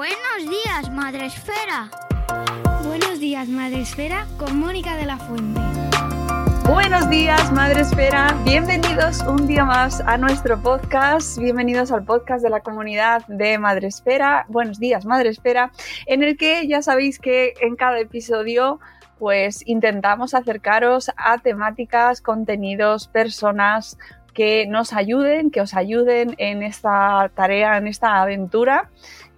Buenos días, Madre Esfera. Buenos días, Madre Esfera, con Mónica de la Fuente. Buenos días, Madre Esfera. Bienvenidos un día más a nuestro podcast. Bienvenidos al podcast de la comunidad de Madre Esfera. Buenos días, Madre Esfera, en el que ya sabéis que en cada episodio pues intentamos acercaros a temáticas, contenidos, personas que nos ayuden, que os ayuden en esta tarea, en esta aventura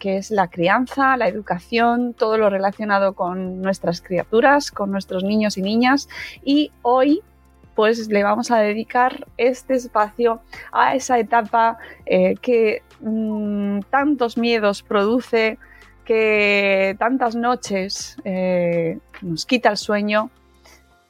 que es la crianza, la educación, todo lo relacionado con nuestras criaturas, con nuestros niños y niñas. Y hoy pues le vamos a dedicar este espacio a esa etapa eh, que mmm, tantos miedos produce, que tantas noches eh, nos quita el sueño.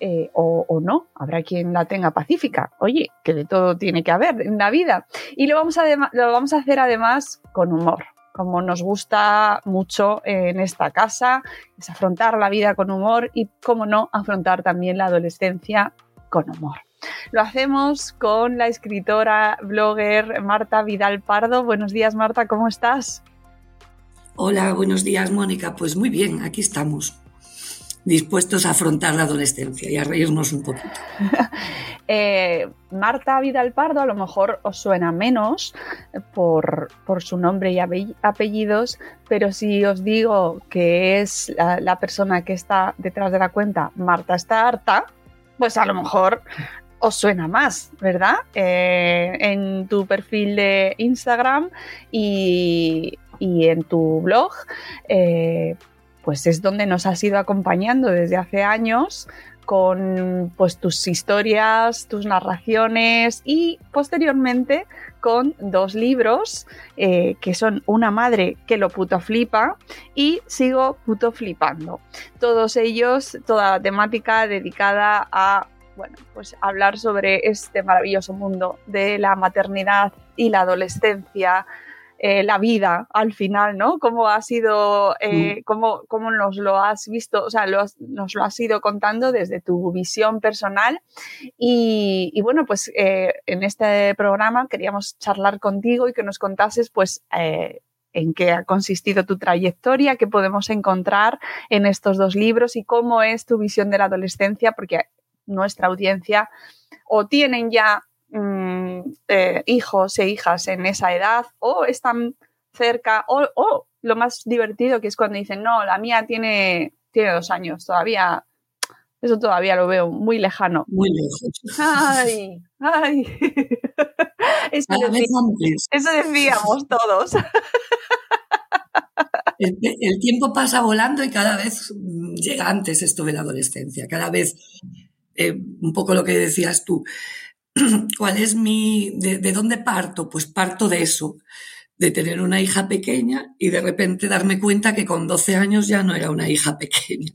Eh, o, no, habrá quien la tenga pacífica. Oye, que de todo tiene que haber en la vida. Y lo vamos a hacer además con humor como nos gusta mucho en esta casa, es afrontar la vida con humor y, como no, afrontar también la adolescencia con humor. Lo hacemos con la escritora, blogger Marta Vidal Pardo. Buenos días, Marta, ¿cómo estás? Hola, buenos días, Mónica. Pues muy bien, aquí estamos dispuestos a afrontar la adolescencia y a reírnos un poquito. eh, Marta Vidal Pardo a lo mejor os suena menos por, por, su nombre y apellidos, pero si os digo que es la, persona que está detrás de la cuenta, Marta está harta, pues a lo mejor os suena más, ¿verdad? Eh, en tu perfil de Instagram y, y en tu blog. Eh, pues es donde nos has ido acompañando desde hace años con pues tus historias, tus narraciones y posteriormente con dos libros eh, que son Una madre que lo puto flipa y Sigo puto flipando. Todos ellos, toda la temática dedicada a bueno, pues hablar sobre este maravilloso mundo de la maternidad y la adolescencia, eh, la vida al final, ¿no? ¿Cómo ha sido, eh, mm. cómo, cómo, nos lo has visto, o sea, lo has, nos lo has ido contando desde tu visión personal. Y, y bueno, pues eh, en este programa queríamos charlar contigo y que nos contases, pues, en qué ha consistido tu trayectoria, qué podemos encontrar en estos dos libros y cómo es tu visión de la adolescencia, porque nuestra audiencia o tienen ya mmm, eh, hijos e hijas en esa edad o están cerca o, o, lo más divertido que es cuando dicen, no, la mía tiene, tiene dos años, todavía, eso todavía lo veo muy lejano. Muy lejos. Ay, ay. Eso, decíamos, eso decíamos todos. El, el, tiempo pasa volando y cada vez llega antes esto de la adolescencia, cada vez eh, un poco lo que decías tú, ¿Cuál es mi, de, de, dónde parto? Pues parto de eso, de tener una hija pequeña y de repente darme cuenta que con 12 años ya no era una hija pequeña.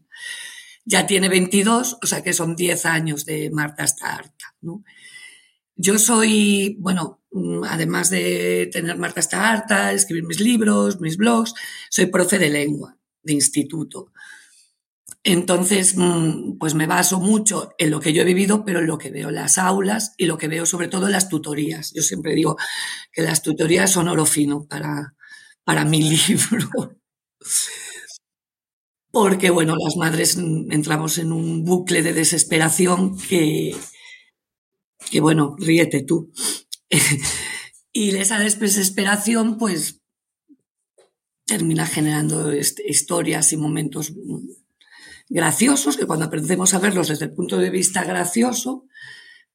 Ya tiene 22, o sea que son 10 años de Marta hasta harta. Yo soy, bueno, mm, además de tener Marta hasta harta, escribir mis libros, mis blogs, soy profe de lengua, de instituto. Entonces, mm, pues me baso mucho en lo que yo he vivido, pero en lo que veo en las aulas y lo que veo sobre todo en las tutorías. Yo siempre digo que las tutorías son oro fino para, para mi libro. porque, bueno, las madres entramos en un bucle de desesperación que, que bueno, ríete tú. y esa desesperación, pues, termina generando historias y momentos graciosos, que cuando aprendemos a verlos desde el punto de vista gracioso,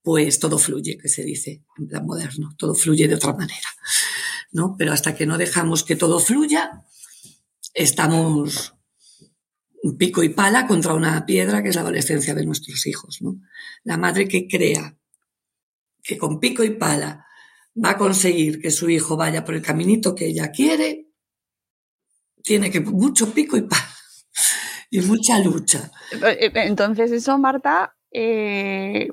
pues todo fluye, que se dice en plan moderno, todo fluye de otra manera, ¿no? Pero hasta que no dejamos que todo fluya, estamos pico y pala contra una piedra que es la adolescencia de nuestros hijos, ¿no? La madre que crea que con pico y pala va a conseguir que su hijo vaya por el caminito que ella quiere, tiene que mucho pico y pala y mucha lucha. Eh, eh, entonces eso, Marta, eh,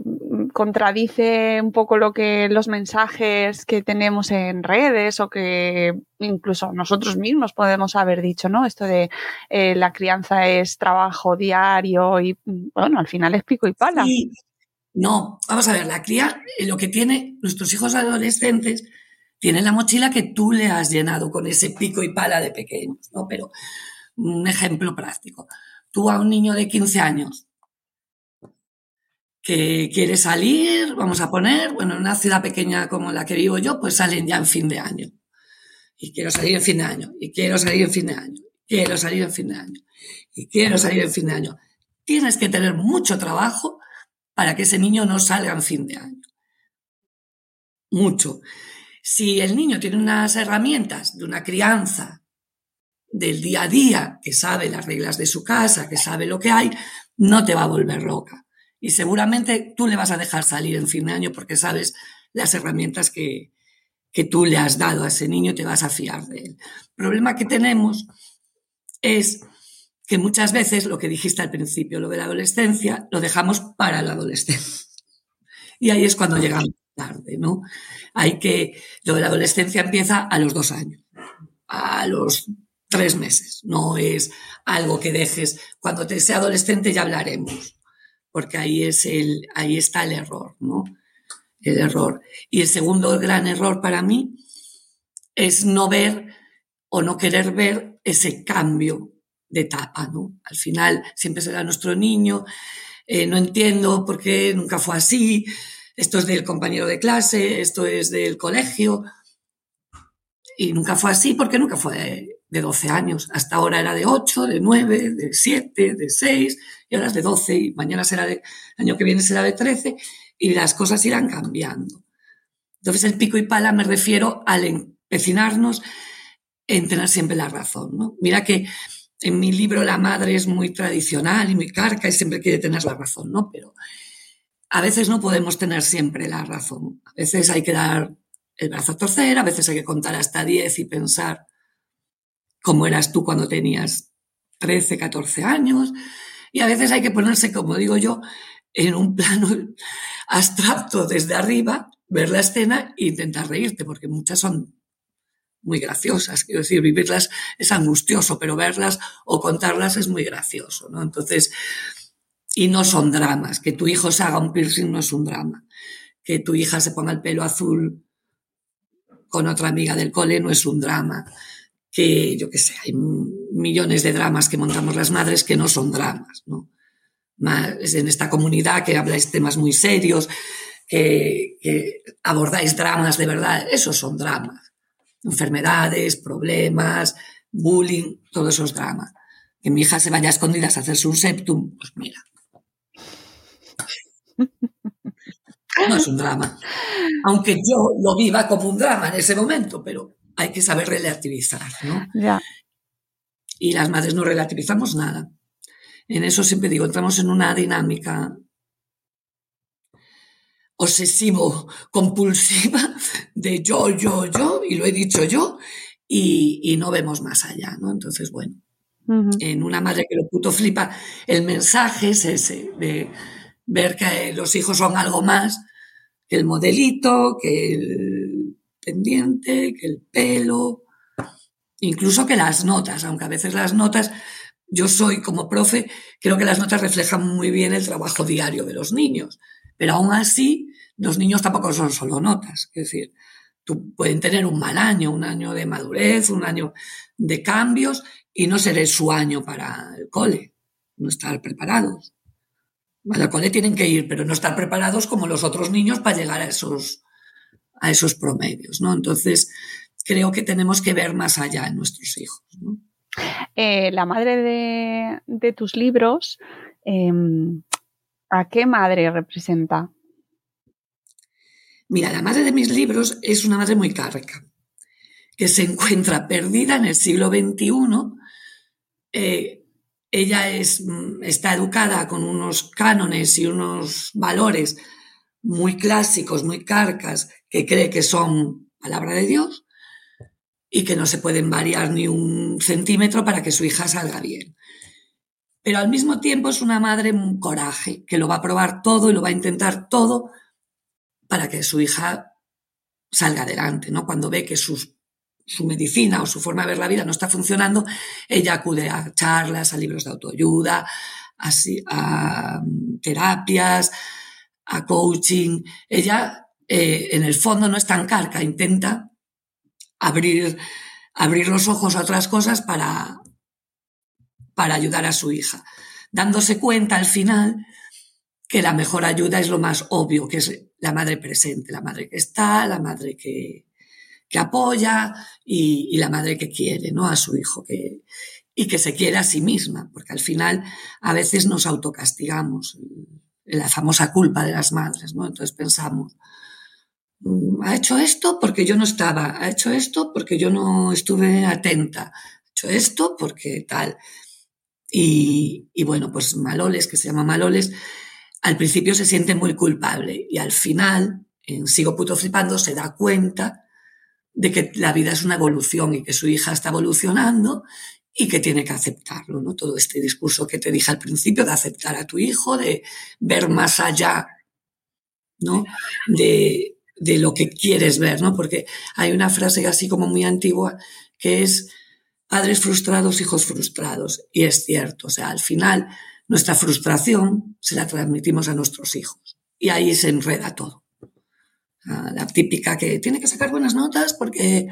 contradice un poco lo que los mensajes que tenemos en redes o que incluso nosotros mismos podemos haber dicho, ¿no? Esto de la crianza es trabajo diario y bueno, al final es pico y pala. No, vamos a ver, la cría, lo que tiene nuestros hijos adolescentes, tienen la mochila que tú le has llenado con ese pico y pala de pequeños, ¿no? Pero un ejemplo práctico. Tú a un niño de 15 años que quiere salir, vamos a poner, bueno, en una ciudad pequeña como la que vivo yo, pues salen ya en fin de año. Y quiero salir en fin de año, y quiero salir en fin de año, quiero salir en fin de año, y quiero salir en fin de año. Tienes que tener mucho trabajo para que ese niño no salga en fin de año. Mucho. Si el niño tiene unas herramientas de una crianza del día a día, que sabe las reglas de su casa, que sabe lo que hay, no te va a volver loca. Y seguramente tú le vas a dejar salir en fin de año porque sabes las herramientas que, que tú le has dado a ese niño te vas a fiar de él. El problema que tenemos es que muchas veces lo que dijiste al principio, lo de la adolescencia, lo dejamos para la adolescencia. Y ahí es cuando llegamos tarde, ¿no? Hay que, lo de la adolescencia empieza a los dos años, a los tres meses. No es algo que dejes, cuando te sea adolescente ya hablaremos, porque ahí, es el, ahí está el error, ¿no? El error. Y el segundo gran error para mí es no ver o no querer ver ese cambio de etapa, ¿no? Al final siempre será nuestro niño, eh, no entiendo por qué nunca fue así, esto es del compañero de clase, esto es del colegio, y nunca fue así porque nunca fue de 12 años. Hasta ahora era de 8, de 9, de 7, de 6, y ahora es de 12, y mañana será de, año que viene será de 13, y las cosas irán cambiando. Entonces, el pico y pala me refiero al empecinarnos en tener siempre la razón, ¿no? Mira que en mi libro la madre es muy tradicional y muy carca y siempre quiere tener la razón, ¿no? Pero a veces no podemos tener siempre la razón. A veces hay que dar el brazo a torcer, a veces hay que contar hasta 10 y pensar cómo eras tú cuando tenías 13, 14 años. Y a veces hay que ponerse, como digo yo, en un plano abstracto desde arriba, ver la escena e intentar reírte, porque muchas son muy graciosas. Quiero decir, vivirlas es angustioso, pero verlas o contarlas es muy gracioso, ¿no? Entonces, y no son dramas. Que tu hijo se haga un piercing no es un drama. Que tu hija se ponga el pelo azul con otra amiga del cole no es un drama. Que, yo qué sé, hay millones de dramas que montamos las madres que no son dramas, ¿no? Más en esta comunidad que habláis temas muy serios, que, que abordáis dramas de verdad, esos son dramas enfermedades, problemas, bullying, todos esos dramas. Que mi hija se vaya a escondidas a hacerse un septum, pues mira. No es un drama. Aunque yo lo viva como un drama en ese momento, pero hay que saber relativizar, ¿no? Ya. Y las madres no relativizamos nada. En eso siempre digo, entramos en una dinámica obsesivo, compulsiva de yo, yo, yo, y lo he dicho yo, y, no vemos más allá, ¿no? Entonces, bueno, en una madre que lo puto flipa, el mensaje es ese, de ver que los hijos son algo más que el modelito, que el pendiente, que el pelo, incluso que las notas, aunque a veces las notas, yo soy como profe, creo que las notas reflejan muy bien el trabajo diario de los niños, pero aún así los niños tampoco son solo notas, es decir, tú pueden tener un mal año, un año de madurez, un año de cambios y no ser su año para el cole, no estar preparados. Al cole tienen que ir, pero no estar preparados como los otros niños para llegar a esos, a esos promedios, ¿no? Entonces, creo que tenemos que ver más allá en nuestros hijos, ¿no? Eh, la madre de, de tus libros, em, ¿a qué madre representa? Mira, la madre de mis libros es una madre muy carga, que se encuentra perdida en el siglo XXI. Eh, ella es, mm, está educada con unos cánones y unos valores muy clásicos, muy carcas, que cree que son palabra de Dios y que no se pueden variar ni un centímetro para que su hija salga bien. Pero al mismo tiempo es una madre coraje, que lo va a probar todo y lo va a intentar todo para que su hija salga adelante, ¿no? Cuando ve que su medicina o su forma de ver la vida no está funcionando, ella acude a charlas, a libros de autoayuda, a, a terapias, a coaching. Ella, eh, en el fondo, no es tan carca, intenta abrir, abrir los ojos a otras cosas para, para ayudar a su hija, dándose cuenta al final que la mejor ayuda es lo más obvio, que es la madre presente, la madre que está, la madre que, que apoya y, la madre que quiere, ¿no? A su hijo que, y que se quiere a sí misma, porque al final a veces nos autocastigamos, la famosa culpa de las madres, ¿no? Entonces pensamos, Mm, ha hecho esto porque yo no estaba, ha hecho esto porque yo no estuve atenta, ha hecho esto porque tal. Y, y bueno, pues Maloles, que se llama Maloles, al principio se siente muy culpable y al final, en Sigo puto flipando, se da cuenta de que la vida es una evolución y que su hija está evolucionando y que tiene que aceptarlo, ¿no? Todo este discurso que te dije al principio de aceptar a tu hijo, de ver más allá, ¿no? De, de lo que quieres ver, ¿no? Porque hay una frase así como muy antigua que es padres frustrados, hijos frustrados. Y es cierto, o sea, al final nuestra frustración se la transmitimos a nuestros hijos. Y ahí se enreda todo. La típica que tiene que sacar buenas notas porque,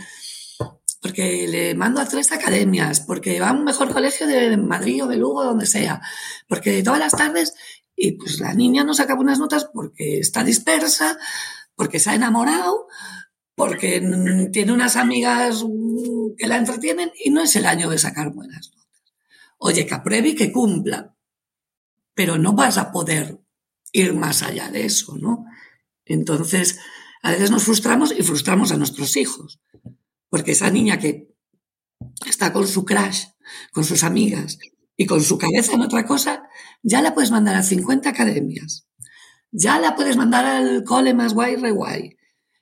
porque le mando a tres academias, porque va a un mejor colegio de Madrid o de Lugo, donde sea, porque todas las tardes, y pues la niña no saca buenas notas porque está dispersa, porque se ha enamorado, porque tiene unas amigas que la entretienen y no es el año de sacar buenas notas. Oye, que apruebe y que cumpla, pero no vas a poder ir más allá de eso, ¿no? Entonces, a veces nos frustramos y frustramos a nuestros hijos, porque esa niña que está con su crush, con sus amigas y con su cabeza en otra cosa, ya la puedes mandar a 50 academias ya la puedes mandar al cole más guay, re guay.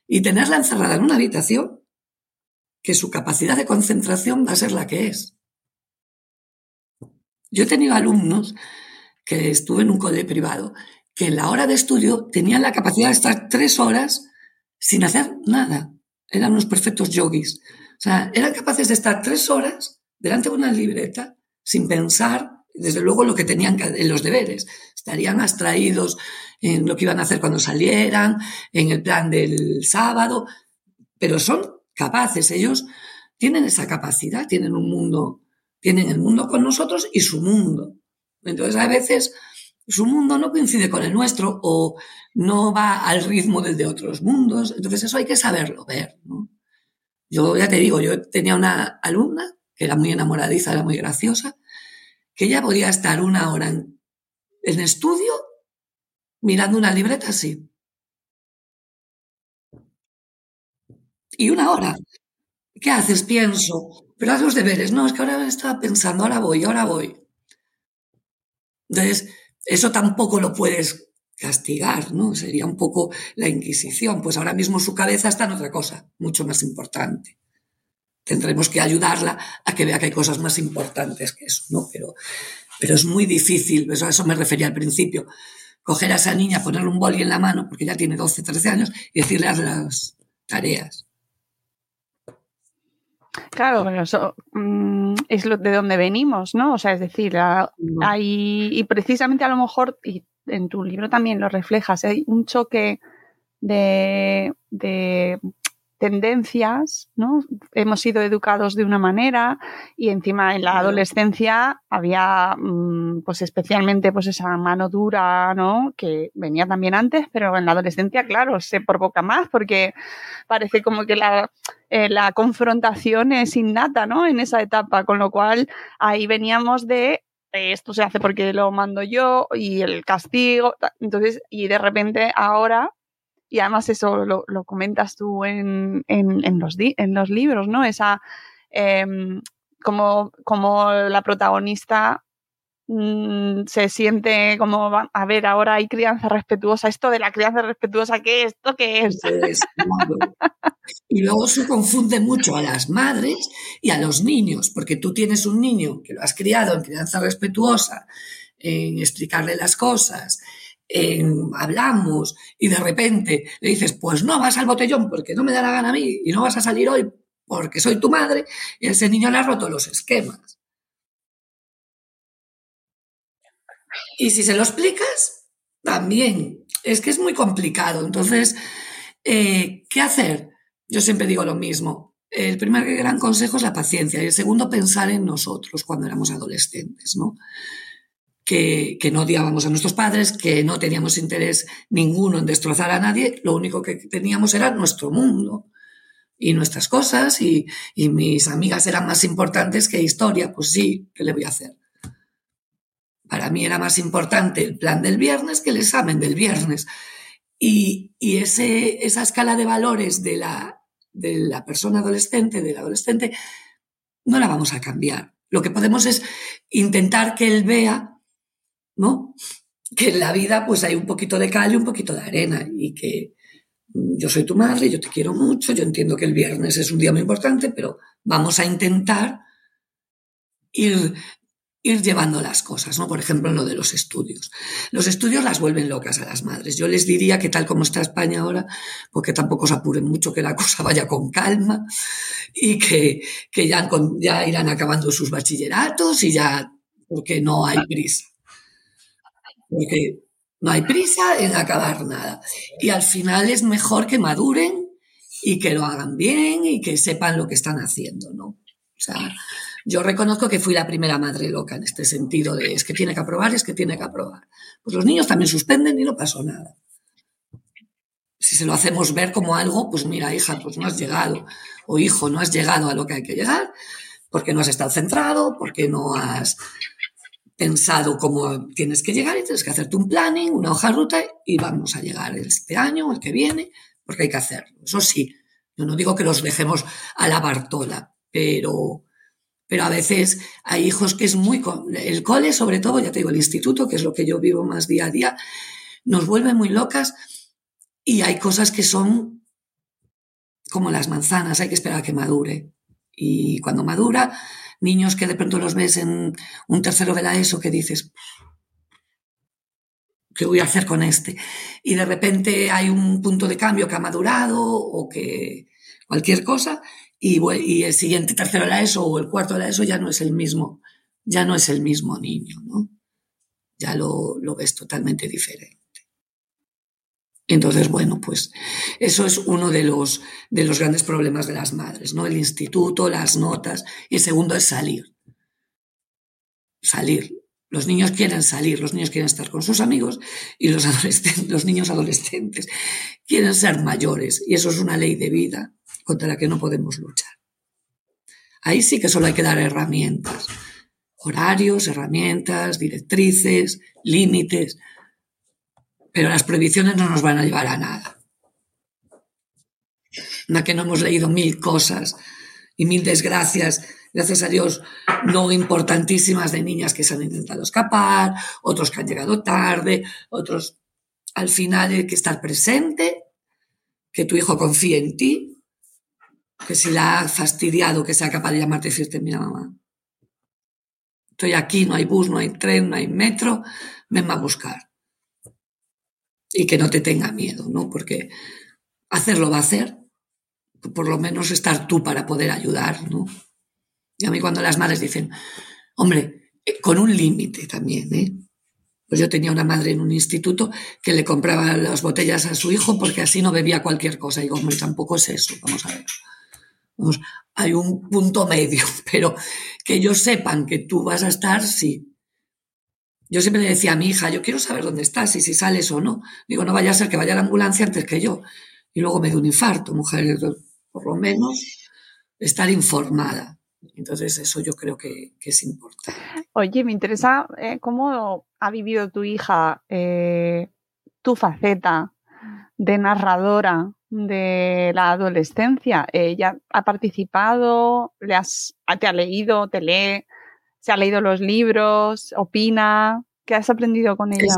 Y tenerla encerrada en una habitación, que su capacidad de concentración va a ser la que es. Yo he tenido alumnos que estuve en un cole privado, que en la hora de estudio tenían la capacidad de estar tres horas sin hacer nada. Eran unos perfectos yogis. O sea, eran capaces de estar tres horas delante de una libreta sin pensar, desde luego, lo que tenían en los deberes. Estarían abstraídos en lo que iban a hacer cuando salieran, en el plan del sábado, pero son capaces, ellos tienen esa capacidad, tienen un mundo, tienen el mundo con nosotros y su mundo. Entonces a veces su mundo no coincide con el nuestro o no va al ritmo del de otros mundos, entonces eso hay que saberlo ver. ¿no? Yo ya te digo, yo tenía una alumna que era muy enamoradiza, era muy graciosa, que ella podía estar una hora en, en estudio mirando una libreta así. Y una hora. ¿Qué haces? Pienso. Pero haz los deberes. No, es que ahora estaba pensando, ahora voy, ahora voy. Entonces, eso tampoco lo puedes castigar, ¿no? Sería un poco la Inquisición. Pues ahora mismo su cabeza está en otra cosa, mucho más importante. Tendremos que ayudarla a que vea que hay cosas más importantes que eso, ¿no? Pero, pero es muy difícil, eso a eso me refería al principio coger a esa niña, ponerle un boli en la mano, porque ya tiene 12, 13 años, y decirle haz las tareas. Claro, pero eso mm, es lo de donde venimos, ¿no? O sea, es decir, hay, y precisamente a lo mejor, y en tu libro también lo reflejas, hay un choque de, de tendencias, ¿no? Hemos sido educados de una manera y encima en la adolescencia había, mm, pues especialmente, pues esa mano dura, ¿no? Que venía también antes, pero en la adolescencia, claro, se provoca más porque parece como que la, eh, la confrontación es innata, ¿no? En esa etapa, con lo cual ahí veníamos de esto se hace porque lo mando yo y el castigo, entonces, y de repente ahora y además eso lo, comentas tú en, los, en los libros, ¿no? Esa, em, como, como la protagonista mm, se siente como, a ver, ahora hay crianza respetuosa, esto de la crianza respetuosa, ¿qué es? ¿Esto qué es? y luego eso confunde mucho a las madres y a los niños, porque tú tienes un niño que lo has criado en crianza respetuosa, en explicarle las cosas, hablamos y de repente le dices, pues no vas al botellón porque no me da la gana a mí y no vas a salir hoy porque soy tu madre, y ese niño le ha roto los esquemas. Y si se lo explicas, también. Es que es muy complicado. Entonces, eh, ¿qué hacer? Yo siempre digo lo mismo. El primer gran consejo es la paciencia y el segundo pensar en nosotros cuando éramos adolescentes, ¿no? Que, no odiábamos a nuestros padres, que no teníamos interés ninguno en destrozar a nadie, lo único que teníamos era nuestro mundo y nuestras cosas y, y mis amigas eran más importantes que historia, pues sí, ¿qué le voy a hacer? Para mí era más importante el plan del viernes que el examen del viernes. Y, y ese, esa escala de valores de la, de la persona adolescente, del adolescente, no la vamos a cambiar. Lo que podemos es intentar que él vea ¿no? Que en la vida pues hay un poquito de cal y un poquito de arena y que mm, yo soy tu madre, yo te quiero mucho, yo entiendo que el viernes es un día muy importante, pero vamos a intentar ir, ir llevando las cosas, ¿no? Por ejemplo, en lo de los estudios. Los estudios las vuelven locas a las madres. Yo les diría que tal como está España ahora, porque tampoco se apuren mucho, que la cosa vaya con calma y que, que ya, ya irán acabando sus bachilleratos y ya, porque no hay prisa porque no hay prisa en acabar nada. Y al final es mejor que maduren y que lo hagan bien y que sepan lo que están haciendo, ¿no? O sea, yo reconozco que fui la primera madre loca en este sentido de es que tiene que aprobar, es que tiene que aprobar. Pues los niños también suspenden y no pasó nada. Si se lo hacemos ver como algo, pues mira, hija, pues no has llegado, o hijo, no has llegado a lo que hay que llegar, porque no has estado centrado, porque no has pensado cómo tienes que llegar y tienes que hacerte un planning, una hoja de ruta y vamos a llegar este año o el que viene, porque hay que hacerlo. Eso sí, yo no digo que los dejemos a la Bartola, pero, pero a veces hay hijos que es muy... El cole, sobre todo, ya te digo, el instituto, que es lo que yo vivo más día a día, nos vuelve muy locas y hay cosas que son como las manzanas, hay que esperar a que madure. Y cuando madura, niños que de pronto los ves en un tercero de la ESO que dices, ¿qué voy a hacer con este? Y de repente hay un punto de cambio que ha madurado o que cualquier cosa y, el siguiente tercero de la ESO o el cuarto de la ESO ya no es el mismo, ya no es el mismo niño, ¿no? Ya lo, lo ves totalmente diferente. Entonces, bueno, pues eso es uno de los, de los grandes problemas de las madres, ¿no? El instituto, las notas. Y segundo es salir. Salir. Los niños quieren salir, los niños quieren estar con sus amigos y los, adolescentes, los niños adolescentes quieren ser mayores. Y eso es una ley de vida contra la que no podemos luchar. Ahí sí que solo hay que dar herramientas. Horarios, herramientas, directrices, límites pero las prohibiciones no nos van a llevar a nada. Na que no hemos leído mil cosas y mil desgracias, gracias a Dios, no importantísimas de niñas que se han intentado escapar, otros que han llegado tarde, otros al final hay que estar presente, que tu hijo confíe en ti, que si la ha fastidiado, que sea capaz de llamarte y decirte, mira mamá, estoy aquí, no hay bus, no hay tren, no hay metro, venme a buscar y que no te tenga miedo, ¿no? Porque hacerlo va a hacer, por lo menos estar tú para poder ayudar, ¿no? Y a mí cuando las madres dicen, hombre, eh, con un límite también, ¿eh? Pues yo tenía una madre en un instituto que le compraba las botellas a su hijo porque así no bebía cualquier cosa. Y digo, hombre, tampoco es eso, vamos a ver. Vamos, hay un punto medio, pero que ellos sepan que tú vas a estar, sí. Yo siempre le decía a mi hija, yo quiero saber dónde estás y si sales o no. Digo, no vaya a ser que vaya a la ambulancia antes que yo. Y luego me dé un infarto, mujer, por lo menos estar informada. Entonces, eso yo creo que, que es importante. Oye, me interesa eh, cómo ha vivido tu hija eh, tu faceta de narradora de la adolescencia. Ella ha participado, le has, te ha leído, te lee, se ha leído los libros, opina. ¿Qué has aprendido con ella?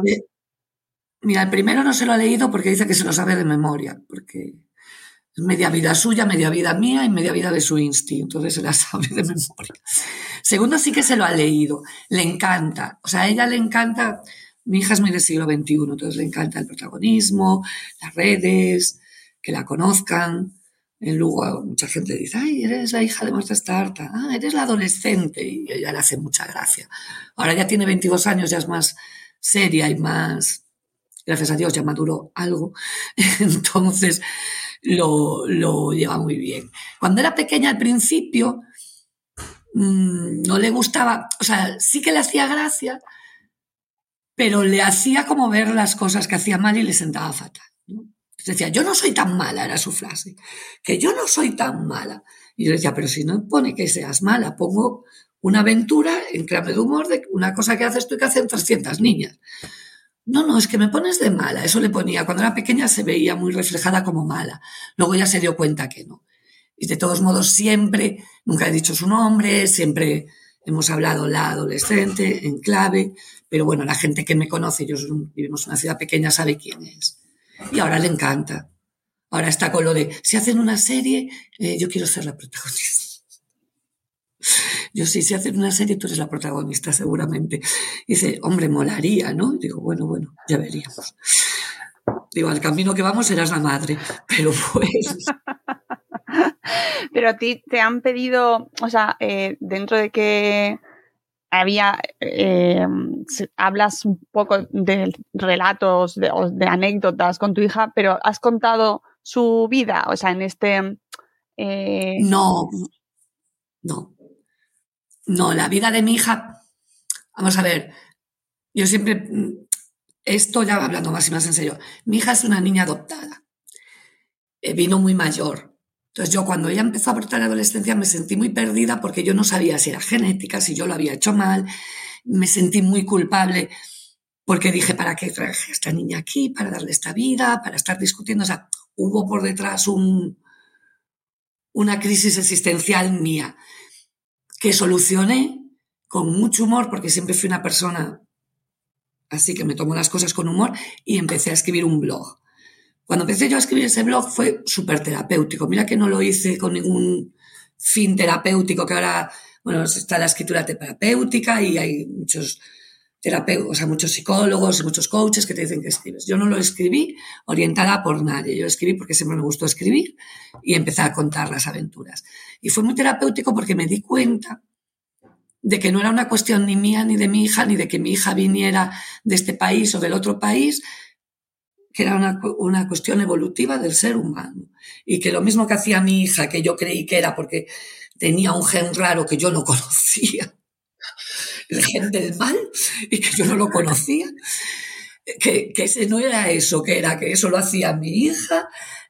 Mira, el primero no se lo ha leído porque dice que se lo sabe de memoria, porque es media vida suya, media vida mía y media vida de su insti, entonces se la sabe de memoria. Segundo, sí que se lo ha leído, le encanta, o sea, a ella le encanta, mi hija es muy del siglo XXI, entonces le encanta el protagonismo, las redes, que la conozcan. En Lugo mucha gente dice, ay, eres la hija de Marta Starta, ah, eres la adolescente, y ella le hace mucha gracia. Ahora ya tiene 22 años, ya es más seria y más, gracias a Dios, ya maduró algo, entonces lo, lo lleva muy bien. Cuando era pequeña al principio, mmm, no le gustaba, o sea, sí que le hacía gracia, pero le hacía como ver las cosas que hacía mal y le sentaba fatal. Decía, yo no soy tan mala, era su frase, que yo no soy tan mala. Y yo decía, pero si no pone que seas mala, pongo una aventura en clave de humor de una cosa que haces tú y que hacen 300 niñas. No, no, es que me pones de mala. Eso le ponía. Cuando era pequeña se veía muy reflejada como mala. Luego ya se dio cuenta que no. Y de todos modos, siempre, nunca he dicho su nombre, siempre hemos hablado la adolescente en clave, pero bueno, la gente que me conoce, yo vivimos en una ciudad pequeña, sabe quién es. Y ahora le encanta. Ahora está con lo de, si hacen una serie, eh, yo quiero ser la protagonista. Yo sí, si hacen una serie, tú eres la protagonista, seguramente. dice, hombre, molaría, ¿no? Y digo, bueno, bueno, ya veríamos. Digo, al camino que vamos serás la madre, pero pues... pero a ti te han pedido, o sea, eh, dentro de que había, eh, hablas un poco de relatos, de, de, anécdotas con tu hija, pero has contado su vida, o sea, en este... Eh... No, no. No, la vida de mi hija, vamos a ver, yo siempre, esto ya hablando más y más en serio, mi hija es una niña adoptada, eh, vino muy mayor, entonces yo cuando ella empezó a abortar la adolescencia me sentí muy perdida porque yo no sabía si era genética, si yo lo había hecho mal, me sentí muy culpable porque dije, ¿para qué traje a esta niña aquí? Para darle esta vida, para estar discutiendo. O sea, hubo por detrás un, una crisis existencial mía que solucioné con mucho humor porque siempre fui una persona así que me tomo las cosas con humor y empecé a escribir un blog. Cuando empecé yo a escribir ese blog fue súper terapéutico. Mira que no lo hice con ningún fin terapéutico, que ahora, bueno, está la escritura terapéutica y hay muchos terapeutas, o sea, muchos psicólogos muchos coaches que te dicen que escribes. Yo no lo escribí orientada por nadie. Yo escribí porque siempre me gustó escribir y empecé a contar las aventuras. Y fue muy terapéutico porque me di cuenta de que no era una cuestión ni mía, ni de mi hija, ni de que mi hija viniera de este país o del otro país, que era una, una, cuestión evolutiva del ser humano. Y que lo mismo que hacía mi hija, que yo creí que era porque tenía un gen raro que yo no conocía, el gen del mal, y que yo no lo conocía, que, que ese no era eso, que era que eso lo hacía mi hija,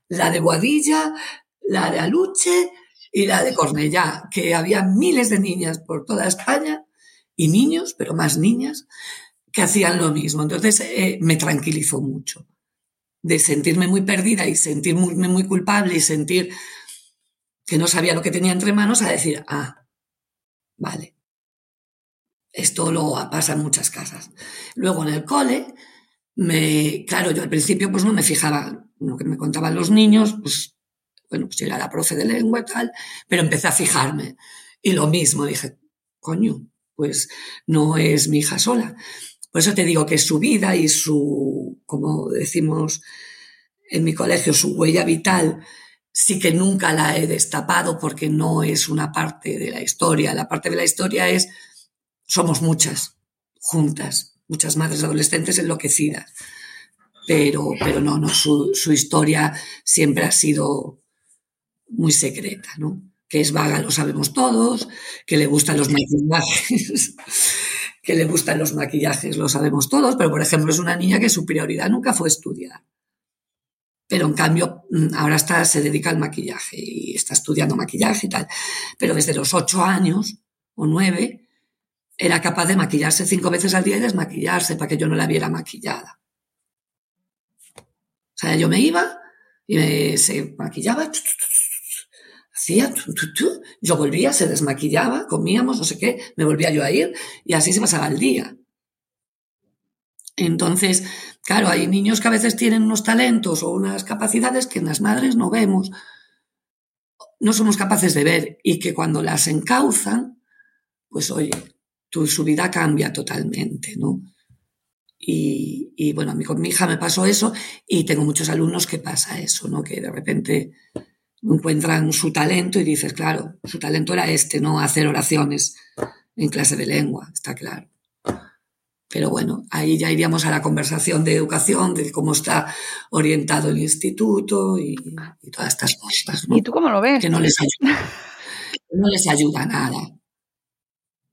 la de Guadilla, la de Aluche y la de Cornellá, que había miles de niñas por toda España, y niños, pero más niñas, que hacían lo mismo. Entonces eh, me tranquilizó mucho de sentirme muy perdida y sentirme muy culpable y sentir que no sabía lo que tenía entre manos a decir, ah, vale, esto lo pasa en muchas casas. Luego en el cole, me, claro, yo al principio pues no me fijaba lo que me contaban los niños, pues bueno, pues yo era la profe de lengua y tal, pero empecé a fijarme. Y lo mismo, dije, coño, pues no es mi hija sola. Por eso te digo que su vida y su, como decimos en mi colegio, su huella vital, sí que nunca la he destapado porque no es una parte de la historia. La parte de la historia es, somos muchas, juntas. muchas madres adolescentes enloquecidas. Pero, pero no, no, su, su historia siempre ha sido muy secreta, ¿no? Que es vaga, lo sabemos todos, que le gustan los maquillajes, que le gustan los maquillajes, lo sabemos todos, pero por ejemplo es una niña que su prioridad nunca fue estudiar. Pero en cambio mm, ahora está, se dedica al maquillaje y está estudiando maquillaje y tal. Pero desde los ocho años o nueve era capaz de maquillarse cinco veces al día y desmaquillarse para que yo no la viera maquillada. O sea, yo me iba y me, se maquillaba, hacía, yo volvía, se desmaquillaba, comíamos, no sé qué, me volvía yo a ir y así se pasaba el día. Entonces, claro, hay niños que a veces tienen unos talentos o unas capacidades que en las madres no vemos, no somos capaces de ver y que cuando las encauzan, pues oye, tu, su vida cambia totalmente, ¿no? Y, y, bueno, a mí con mi hija me pasó eso y tengo muchos alumnos que pasa eso, ¿no? Que de repente encuentran su talento y dices, claro, su talento era este, no hacer oraciones en clase de lengua, está claro. Pero bueno, ahí ya iríamos a la conversación de educación, de cómo está orientado el instituto y, y todas estas cosas. ¿no? ¿Y tú cómo lo ves? Que no les ayuda, no les ayuda nada.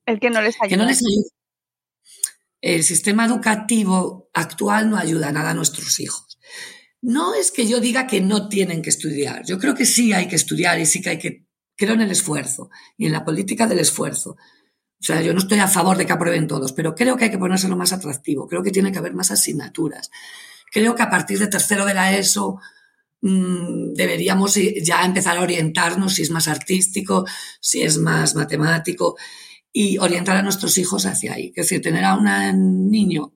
El que no les ayuda. Que no les ayuda. El sistema educativo actual no ayuda nada a nuestros hijos. No es que yo diga que no tienen que estudiar. Yo creo que sí hay que estudiar y sí que hay que, creo en el esfuerzo y en la política del esfuerzo. O sea, yo no estoy a favor de que aprueben todos, pero creo que hay que ponérselo más atractivo. Creo que tiene que haber más asignaturas. Creo que a partir de tercero de la ESO mmm, deberíamos ya empezar a orientarnos si es más artístico, si es más matemático y orientar a nuestros hijos hacia ahí. Es decir, tener a un niño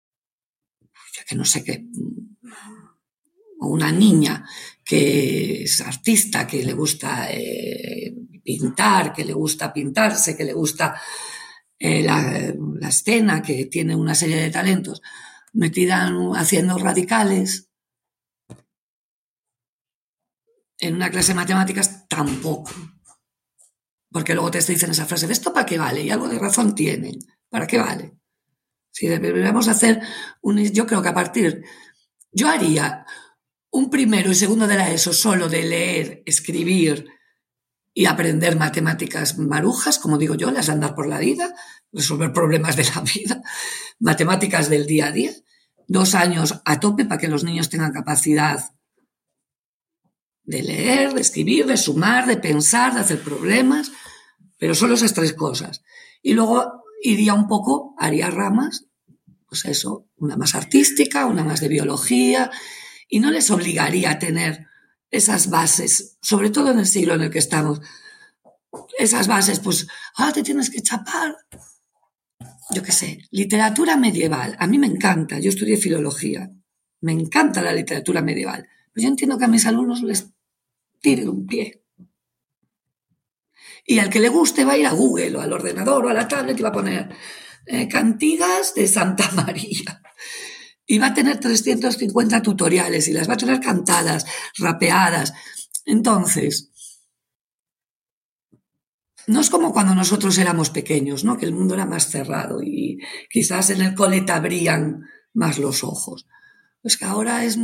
Que no sé qué. O una niña que es artista, que le gusta eh, pintar, que le gusta pintarse, que le gusta eh, la, la escena, que tiene una serie de talentos, metida haciendo radicales en una clase de matemáticas tampoco. Porque luego te dicen esa frase, ¿de esto para qué vale? Y algo de razón tienen. ¿Para qué vale? Si debemos hacer un... Yo creo que a partir... Yo haría un primero y segundo de la ESO solo de leer, escribir y aprender matemáticas marujas, como digo yo, las andar por la vida, resolver problemas de la vida, matemáticas del día a día. Dos años a tope para que los niños tengan capacidad de leer, de escribir, de sumar, de pensar, de hacer problemas, pero solo esas tres cosas. Y luego iría un poco, haría ramas, pues eso, una más artística, una más de biología, y no les obligaría a tener esas bases, sobre todo en el siglo en el que estamos. Esas bases, pues, ah, te tienes que chapar. Yo qué sé, literatura medieval. A mí me encanta, yo estudié filología. Me encanta la literatura medieval. Pues yo entiendo que a mis alumnos les tire un pie. Y al que le guste va a ir a Google o al ordenador o a la tablet y va a poner eh, cantigas de Santa María. Y va a tener 350 tutoriales y las va a tener cantadas, rapeadas. Entonces, no es como cuando nosotros éramos pequeños, ¿no? Que el mundo era más cerrado y quizás en el cole te abrían más los ojos. Pues que ahora es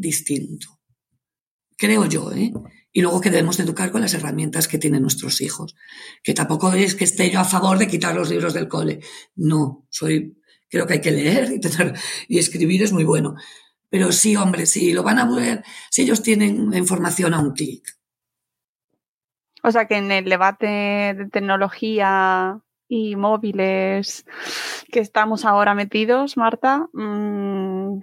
distinto. Creo yo, ¿eh? Y luego que debemos de educar con las herramientas que tienen nuestros hijos. Que tampoco es que esté yo a favor de quitar los libros del cole. No, soy, creo que hay que leer y, y escribir es muy bueno. Pero sí, hombre, sí, lo van a ver, si ellos tienen información a un clic. O sea que en el debate de tecnología y móviles que estamos ahora metidos, Marta. Mmm...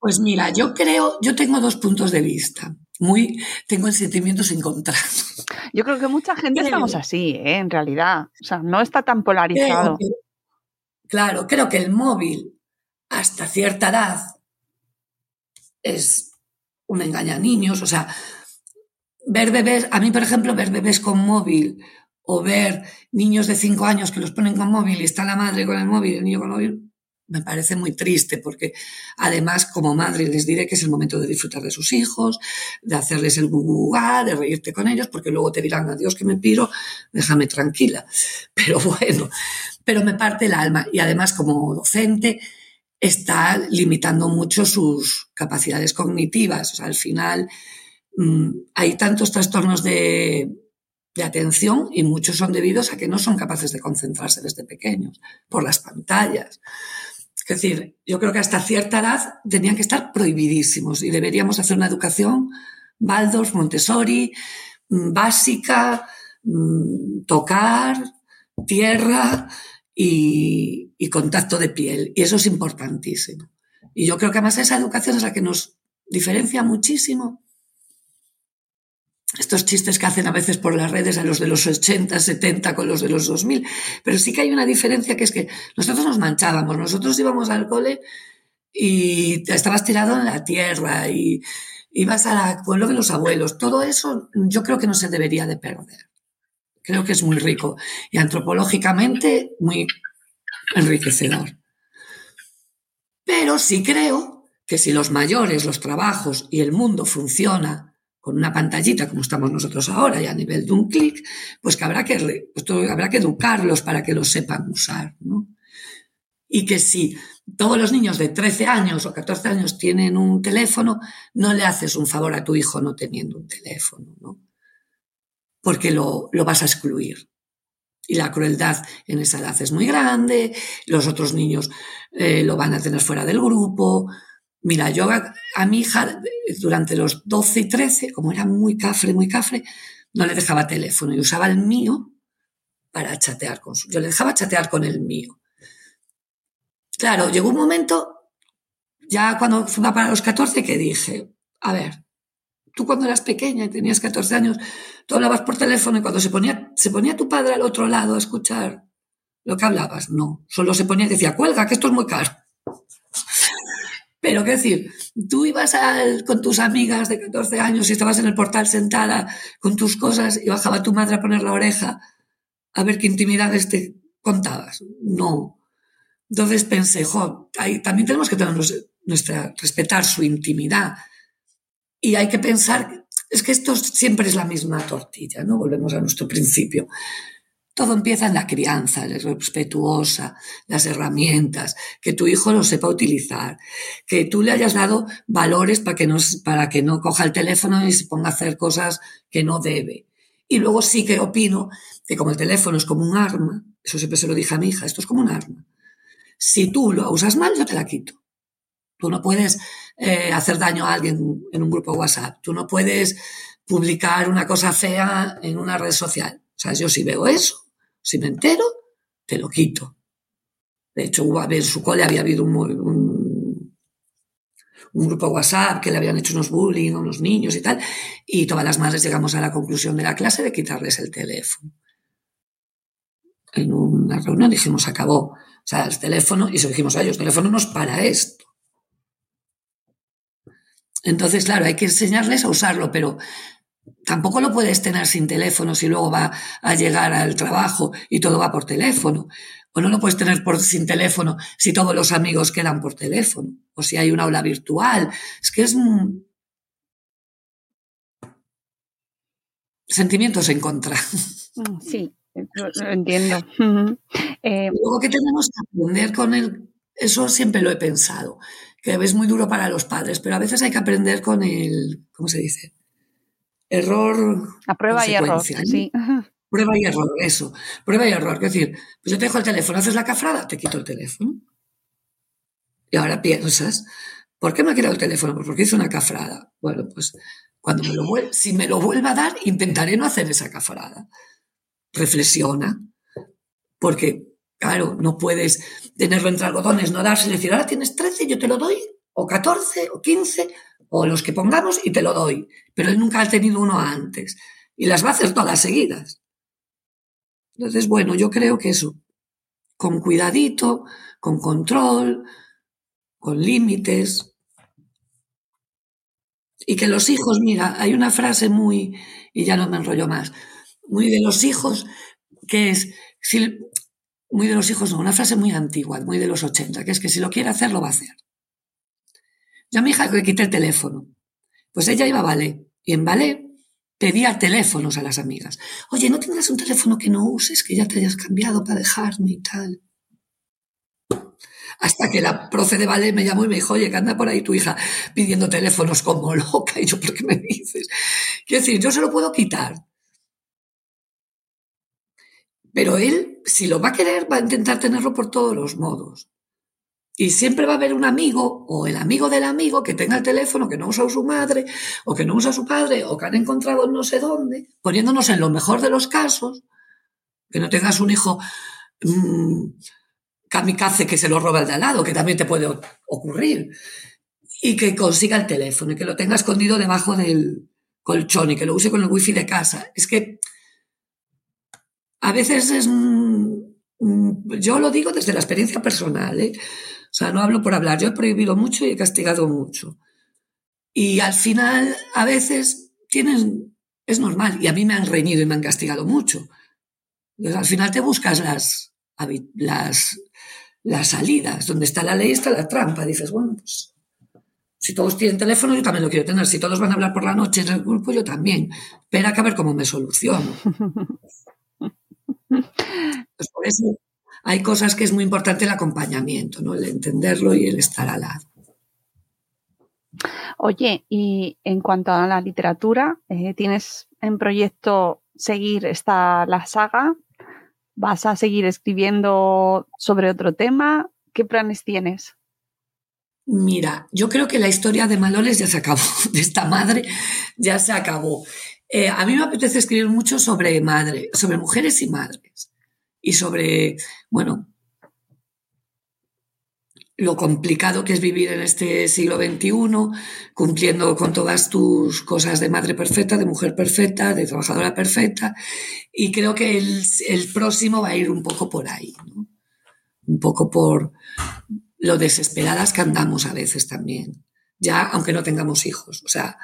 Pues mira, yo creo, yo tengo dos puntos de vista. Muy, tengo sentimientos encontrados. Yo creo que mucha gente creo. estamos así, ¿eh? en realidad. O sea, no está tan polarizado. Creo que, claro, creo que el móvil hasta cierta edad es un engaña a niños, o sea, ver bebés, a mí por ejemplo, ver bebés con móvil o ver niños de cinco años que los ponen con móvil y está la madre con el móvil y el niño con el móvil, me parece muy triste porque además como madre les diré que es el momento de disfrutar de sus hijos, de hacerles el bubugá, de reírte con ellos, porque luego te dirán, adiós que me piro, déjame tranquila. Pero bueno, pero me parte el alma y además como docente está limitando mucho sus capacidades cognitivas. O sea, al final mmm, hay tantos trastornos de atención y muchos son debidos a que no son capaces de concentrarse desde pequeños por las pantallas. Es decir, yo creo que hasta cierta edad tenían que estar prohibidísimos y deberíamos hacer una educación Waldorf, Montessori, mm, básica, mm, tocar, tierra y, y, contacto de piel. Y eso es importantísimo. Y yo creo que además esa educación es la que nos diferencia muchísimo estos chistes que hacen a veces por las redes a los de los 80, 70 con los de los 2000, pero sí que hay una diferencia que es que nosotros nos manchábamos, nosotros íbamos al cole y estabas tirado en la tierra y ibas al pueblo de los abuelos, todo eso yo creo que no se debería de perder. Creo que es muy rico y antropológicamente muy enriquecedor. Pero sí creo que si los mayores, los trabajos y el mundo funciona con una pantallita como estamos nosotros ahora y a nivel de un clic, pues que habrá que, pues habrá que educarlos para que lo sepan usar, ¿no? Y que si todos los niños de 13 años o 14 años tienen un teléfono, no le haces un favor a tu hijo no teniendo un teléfono, ¿no? Porque lo, lo vas a excluir. Y la crueldad en esa edad es muy grande, los otros niños eh, lo van a tener fuera del grupo, Mira, yo a, mi hija durante los 12 y 13, como era muy cafre, muy cafre, no le dejaba teléfono y usaba el mío para chatear con su. Yo le dejaba chatear con el mío. Claro, llegó un momento, ya cuando fue para los 14, que dije, a ver, tú cuando eras pequeña y tenías 14 años, tú hablabas por teléfono y cuando se ponía, se ponía tu padre al otro lado a escuchar lo que hablabas, no, solo se ponía y decía, cuelga, que esto es muy caro. Pero, qué decir, tú ibas con tus amigas de 14 años y estabas en el portal sentada con tus cosas y bajaba tu madre a poner la oreja a ver qué intimidades te contabas. No. Entonces pensé, jo, también tenemos que tener nuestra, respetar su intimidad. Y hay que pensar, es que esto siempre es la misma tortilla, ¿no? Volvemos a nuestro principio. Todo empieza en la crianza, respetuosa, las herramientas, que tu hijo lo sepa utilizar, que tú le hayas dado valores para que no, coja el teléfono y se ponga a hacer cosas que no debe. Y luego sí que opino que como el teléfono es como un arma, eso siempre se lo dije a mi hija, esto es como un arma. Si tú lo usas mal, yo te la quito. Tú no puedes eh, hacer daño a alguien en un grupo WhatsApp. Tú no puedes publicar una cosa fea en una red social. O sea, yo si veo eso, si me entero, te lo quito. De hecho, en su cole había habido un, un, un, grupo WhatsApp que le habían hecho unos bullying a unos niños y tal, y todas las madres llegamos a la conclusión de la clase de quitarles el teléfono. En una reunión dijimos, acabó. O sea, el teléfono, y se dijimos a ellos, el teléfono no es para esto. Entonces, claro, hay que enseñarles a usarlo, pero Tampoco lo puedes tener sin teléfono si luego va a llegar al trabajo y todo va por teléfono. O no lo puedes tener por, sin teléfono si todos los amigos quedan por teléfono. O si hay una aula virtual. Es que es un... sentimientos en contra. Mm, sí, lo entiendo. eh, luego que tenemos que aprender con el... Eso siempre lo he pensado, que es muy duro para los padres, pero a veces hay que aprender con el... ¿Cómo se dice? Error. A prueba y error, sí. Prueba y error, eso. Prueba y error. Es decir, pues yo te dejo el teléfono, haces la cafrada, te quito el teléfono. Y ahora piensas, ¿por qué me ha quedado el teléfono? Pues porque hice una cafrada. Bueno, pues cuando me lo vuelva, si me lo vuelva a dar, intentaré no hacer esa cafrada. Reflexiona. Porque, claro, no puedes tenerlo entre algodones, no darse y decir, ahora tienes 13, yo te lo doy, o 14, o 15, o los que pongamos y te lo doy. Pero él nunca ha tenido uno antes y las va a hacer todas seguidas. Entonces, bueno, yo creo que eso, con cuidadito, con control, con límites. Y que los hijos, mira, hay una frase muy, y ya no me enrollo más, muy de los hijos, que es, si, muy de los hijos, no, una frase muy antigua, muy de los 80, que es que si lo quiere hacer, lo va a hacer. Yo a mi hija le quité el teléfono. Pues ella iba a ballet. Y en ballet pedía teléfonos a las amigas. Oye, ¿no tendrás un teléfono que no uses, que ya te hayas cambiado para dejarme y tal? Hasta que la profe de ballet me llamó y me dijo, oye, que anda por ahí tu hija pidiendo teléfonos como loca. Y yo, ¿por qué me dices? Quiero decir, yo se lo puedo quitar. Pero él, si lo va a querer, va a intentar tenerlo por todos los modos. Y siempre va a haber un amigo o el amigo del amigo que tenga el teléfono que no usa su madre o que no usa su padre o que han encontrado no sé dónde, poniéndonos en lo mejor de los casos, que no tengas un hijo mmm, kamikaze que se lo roba el de al lado, que también te puede ocurrir, y que consiga el teléfono y que lo tenga escondido debajo del colchón y que lo use con el wifi de casa. Es que a veces es... Yo lo digo desde la experiencia personal, ¿eh? O sea, no hablo por hablar. Yo he prohibido mucho y he castigado mucho. Y al final, a veces, tienen, es normal. Y a mí me han reñido y me han castigado mucho. Entonces, al final te buscas las, las, las salidas. Donde está la ley está la trampa. Dices, bueno, pues si todos tienen teléfono, yo también lo quiero tener. Si todos van a hablar por la noche en el grupo, yo también. Espera que a ver cómo me soluciono. Pues por eso hay cosas que es muy importante el acompañamiento, ¿no? El entenderlo y el estar al lado. Oye, y en cuanto a la literatura, eh, ¿tienes en proyecto seguir esta la saga? ¿Vas a seguir escribiendo sobre otro tema? ¿Qué planes tienes? Mira, yo creo que la historia de Maloles ya se acabó, de esta madre ya se acabó. Eh, a mí me apetece escribir mucho sobre madre, sobre mujeres y madres y sobre, bueno, lo complicado que es vivir en este siglo XXI, cumpliendo con todas tus cosas de madre perfecta, de mujer perfecta, de trabajadora perfecta. Y creo que el, el próximo va a ir un poco por ahí, un poco por lo desesperadas que andamos a veces también, ya aunque no tengamos hijos. O sea,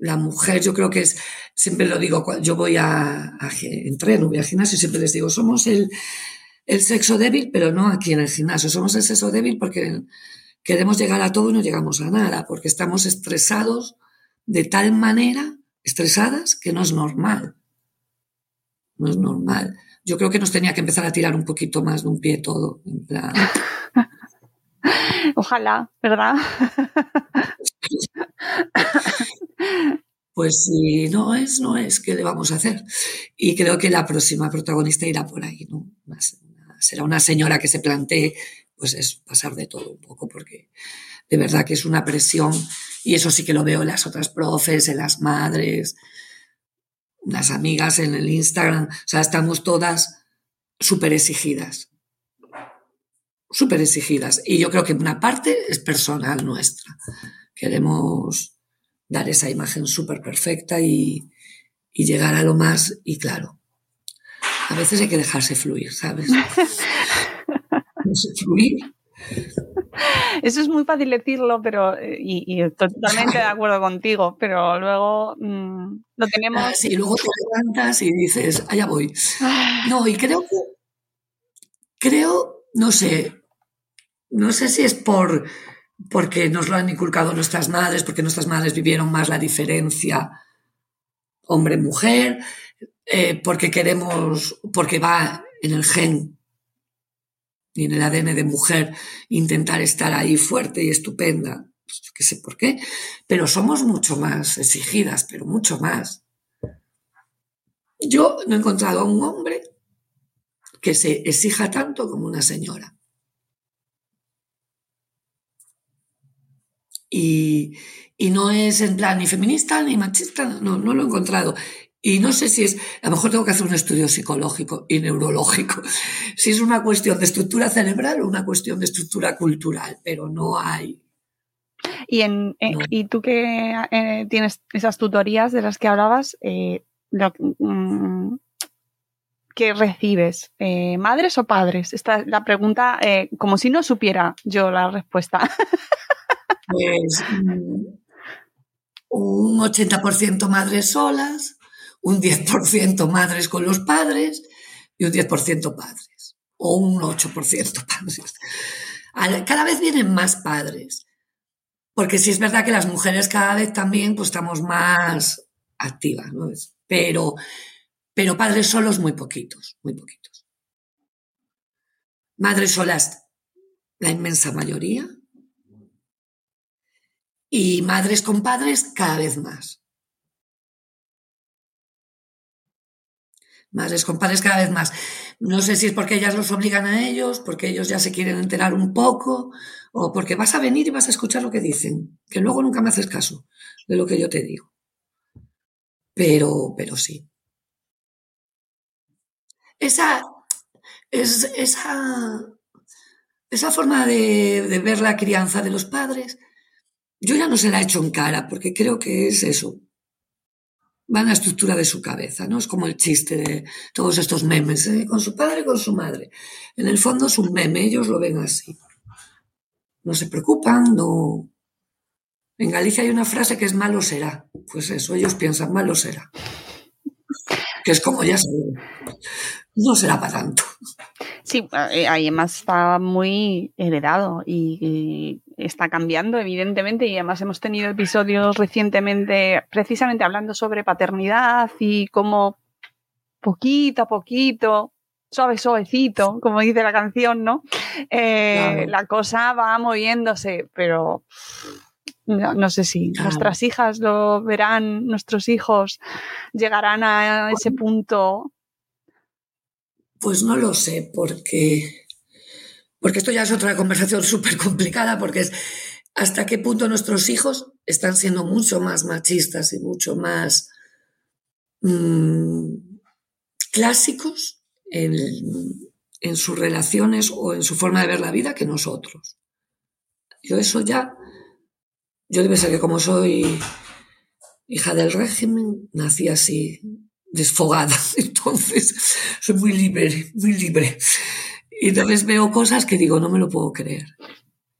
la mujer, yo creo que es, siempre lo digo, yo voy a, a entreno, voy al gimnasio y siempre les digo, somos el, el sexo débil, pero no aquí en el gimnasio, somos el sexo débil porque queremos llegar a todo y no llegamos a nada, porque estamos estresados de tal manera, estresadas, que no es normal. No es normal. Yo creo que nos tenía que empezar a tirar un poquito más de un pie todo. En plan. Ojalá, ¿verdad? Pues si no es, no es, ¿qué le vamos a hacer? Y creo que la próxima protagonista irá por ahí, ¿no? Será una señora que se plantee, pues es pasar de todo un poco, porque de verdad que es una presión, y eso sí que lo veo en las otras profes, en las madres, las amigas en el Instagram, o sea, estamos todas súper exigidas, súper exigidas. Y yo creo que una parte es personal nuestra. Queremos dar esa imagen súper perfecta y, y, llegar a lo más, y claro, a veces hay que dejarse fluir, ¿sabes? fluir. Eso es muy fácil decirlo, pero y, y totalmente de acuerdo contigo, pero luego mmm, lo tenemos. Ah, sí, luego te levantas y dices, allá voy. No, y creo que, creo, no sé, no sé si es por porque nos lo han inculcado nuestras madres, porque nuestras madres vivieron más la diferencia hombre-mujer, eh, porque queremos, porque va en el gen y en el ADN de mujer intentar estar ahí fuerte y estupenda. Pues, que sé por qué, pero somos mucho más exigidas, pero mucho más. Yo no he encontrado a un hombre que se exija tanto como una señora. Y, y, no es en plan ni feminista ni machista, no, no lo he encontrado. Y no sé si es, a lo mejor tengo que hacer un estudio psicológico y neurológico, si es una cuestión de estructura cerebral o una cuestión de estructura cultural, pero no hay. Y, en, no. y tú que eh, tienes esas tutorías de las que hablabas, eh, lo, mm, que recibes? Eh, ¿Madres o padres? Esta es la pregunta, eh, como si no supiera yo la respuesta. Pues un 80% madres solas, un 10% madres con los padres y un 10% padres. O un 8% padres. Cada vez vienen más padres. Porque sí es verdad que las mujeres cada vez también pues, estamos más activas, ¿no? Pero, pero padres solos muy poquitos, muy poquitos. Madres solas, la inmensa mayoría. Y madres con padres cada vez más. Madres con padres cada vez más. No sé si es porque ellas los obligan a ellos, porque ellos ya se quieren enterar un poco, o porque vas a venir y vas a escuchar lo que dicen, que luego nunca me haces caso de lo que yo te digo. Pero, pero sí. Esa, es, esa, esa forma de, de ver la crianza de los padres, yo ya no se la he hecho en cara, porque creo que es eso. Va en la estructura de su cabeza, ¿no? Es como el chiste de todos estos memes, ¿eh? con su padre y con su madre. En el fondo es un meme, ellos lo ven así. No se preocupan, no. En Galicia hay una frase que es malo será. Pues eso, ellos piensan malo será. Que es como ya sabemos. No será para tanto. Sí, eh, además está muy heredado y, y está cambiando, evidentemente, y además hemos tenido episodios recientemente precisamente hablando sobre paternidad y cómo poquito a poquito, suave, suavecito, como dice la canción, ¿no? Eh, Claro. La cosa va moviéndose, pero no, no sé si Claro. nuestras hijas lo verán, nuestros hijos llegarán a ese punto. Pues no lo sé, porque, porque esto ya es otra conversación súper complicada, porque es hasta qué punto nuestros hijos están siendo mucho más machistas y mucho más mm, clásicos en, en sus relaciones o en su forma de ver la vida que nosotros. Yo eso ya, yo debe ser que como soy hija del régimen, nací así, desfogada. Entonces, soy muy libre, muy libre. Y entonces veo cosas que digo, no me lo puedo creer.